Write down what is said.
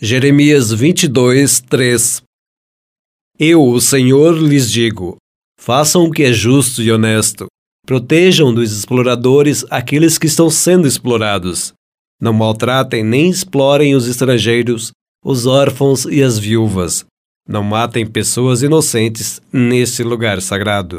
Jeremias 22, 3 Eu, o Senhor, lhes digo: façam o que é justo e honesto. Protejam dos exploradores aqueles que estão sendo explorados. Não maltratem nem explorem os estrangeiros, os órfãos e as viúvas. Não matem pessoas inocentes nesse lugar sagrado.